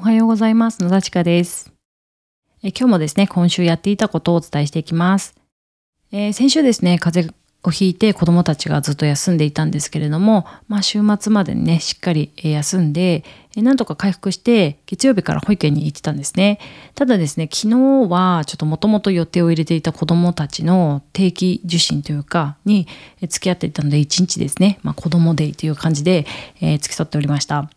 おはようございます。野田千佳ですえ。今日もですね、今週やっていたことをお伝えしていきます。えー、先週ですね、風邪をひいて子供たちがずっと休んでいたんですけれども、まあ週末までにね、しっかり休んで、なんとか回復して月曜日から保育園に行ってたんですね。ただですね、昨日はちょっともともと予定を入れていた子供たちの定期受診というかに付き合っていたので1日ですね、まあ、子供デイという感じで、えー、付き添っておりました。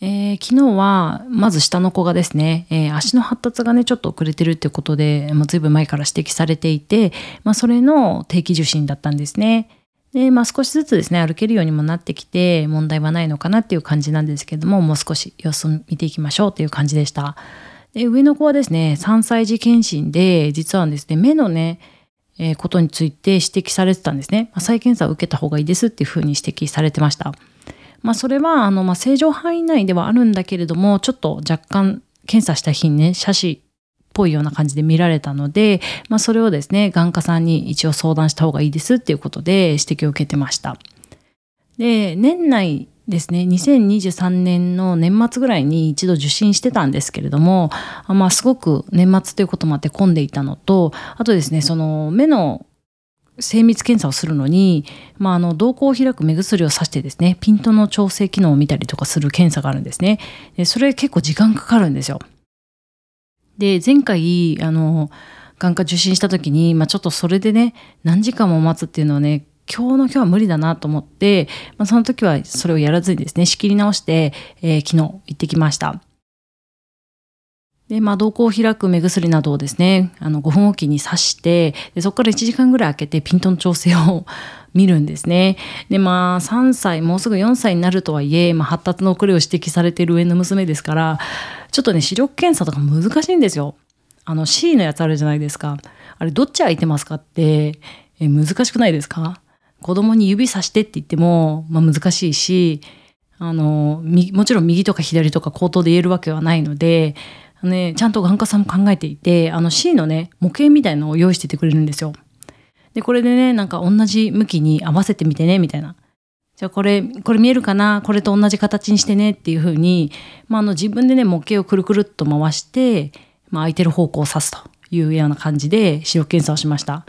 えー、昨日はまず下の子がですね、えー、足の発達がねちょっと遅れてるっていうことで、まあ、随分前から指摘されていて、まあ、それの定期受診だったんですね。で、まあ、少しずつですね歩けるようにもなってきて問題はないのかなっていう感じなんですけどももう少し様子を見ていきましょうっていう感じでした。で上の子はですね3歳児検診で実はですね目のねえー、ことについて指摘されてたんですね。まあ、再検査を受けた方がいいですっていうふうに指摘されてました。まあ、それはあの、まあ、正常範囲内ではあるんだけれどもちょっと若干検査した日にね写真っぽいような感じで見られたので、まあ、それをですね眼科さんに一応相談した方がいいですっていうことで指摘を受けてました。で年内ですね2023年の年末ぐらいに一度受診してたんですけれども、まあ、すごく年末ということもあって混んでいたのとあとですねその目の精密検査をするのに、まあ、あの瞳孔を開く目薬をさしてですねピントの調整機能を見たりとかする検査があるんですね。でそれ結構時間かかるんですよ。で前回あの眼科受診した時に、まあ、ちょっとそれでね何時間も待つっていうのはね今日の今日は無理だなと思って、まあ、その時はそれをやらずにですね仕切り直して、えー、昨日行ってきました。で、まあ、瞳孔を開く目薬などをですね、あの5分おきに刺して、でそこから1時間ぐらい空けてピントの調整を 見るんですね。で、まあ、3歳、もうすぐ4歳になるとはいえ、まあ、発達の遅れを指摘されている上の娘ですから、ちょっとね、視力検査とか難しいんですよ。あの C のやつあるじゃないですか。あれ、どっち空いてますかって、え難しくないですか？子供に指さしてって言っても、まあ、難しいし、あの、もちろん右とか左とか口頭で言えるわけはないので、ね、ちゃんと眼科さんも考えていて、あの C のね、模型みたいのを用意しててくれるんですよ。で、これでね、なんか同じ向きに合わせてみてね、みたいな。じゃあこれ、これ見えるかな？これと同じ形にしてねっていうふうに、まあ、あの自分でね、模型をくるくるっと回して、まあ、空いてる方向を指すというような感じで視力検査をしました。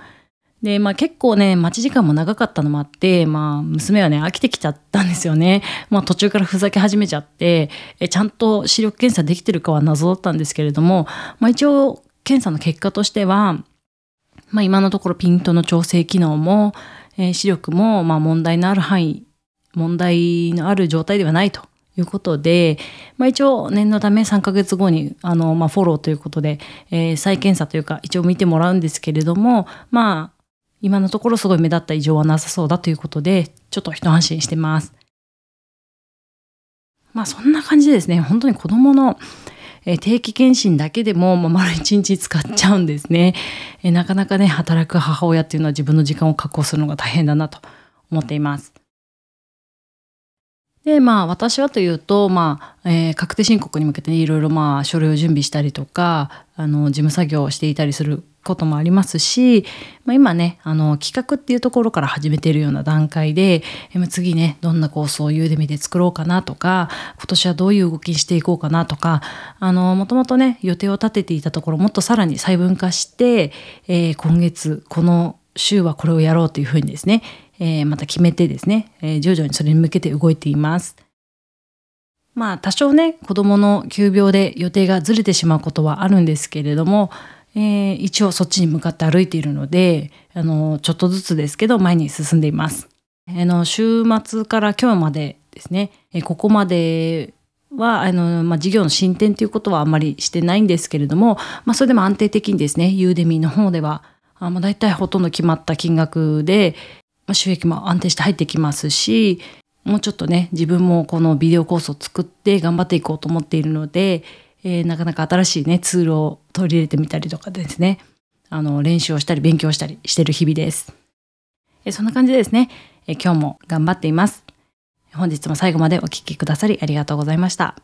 で、まあ結構ね、待ち時間も長かったのもあって、まあ娘はね、飽きてきちゃったんですよね。まあ途中からふざけ始めちゃって、えちゃんと視力検査できてるかは謎だったんですけれども、まあ一応検査の結果としては、まあ今のところピントの調整機能も、えー、視力もまあ問題のある範囲、問題のある状態ではないということで、まあ、一応念のため3ヶ月後にあの、まあ、フォローということで、えー、再検査というか一応見てもらうんですけれどもまあ今のところすごい目立った異常はなさそうだということで、ちょっと一安心してます。まあそんな感じでですね、本当に子供の定期検診だけでも、まあ、丸一日使っちゃうんですねえ。なかなかね、働く母親っていうのは自分の時間を確保するのが大変だなと思っています。で、まあ私はというと、まあ、えー、確定申告に向けて、ね、いろいろまあ書類を準備したりとか、あの、事務作業をしていたりすることもありますし、まあ、今ね、あの、企画っていうところから始めてるような段階で、えー、次ね、どんなコースをユーデミで作ろうかなとか、今年はどういう動きにしていこうかなとか、あの、もともとね、予定を立てていたところ、もっとさらに細分化して、えー、今月、この週はこれをやろうというふうにですね、えー、また決めてですね、えー、徐々にそれに向けて動いています。まあ多少ね子どもの急病で予定がずれてしまうことはあるんですけれども、えー、一応そっちに向かって歩いているのであのちょっとずつですけど前に進んでいます。あの週末から今日までですね、えここまではあの、まあ、事業の進展ということはあんまりしてないんですけれども、まあ、それでも安定的にですねユーデミーの方ではあまあ、大体ほとんど決まった金額で、まあ、収益も安定して入ってきますし、もうちょっとね、自分もこのビデオコースを作って頑張っていこうと思っているので、えー、なかなか新しいね、ツールを取り入れてみたりとかですね、あの、練習をしたり勉強したりしてる日々です。えー、そんな感じでですね、えー、今日も頑張っています。本日も最後までお聴きくださりありがとうございました。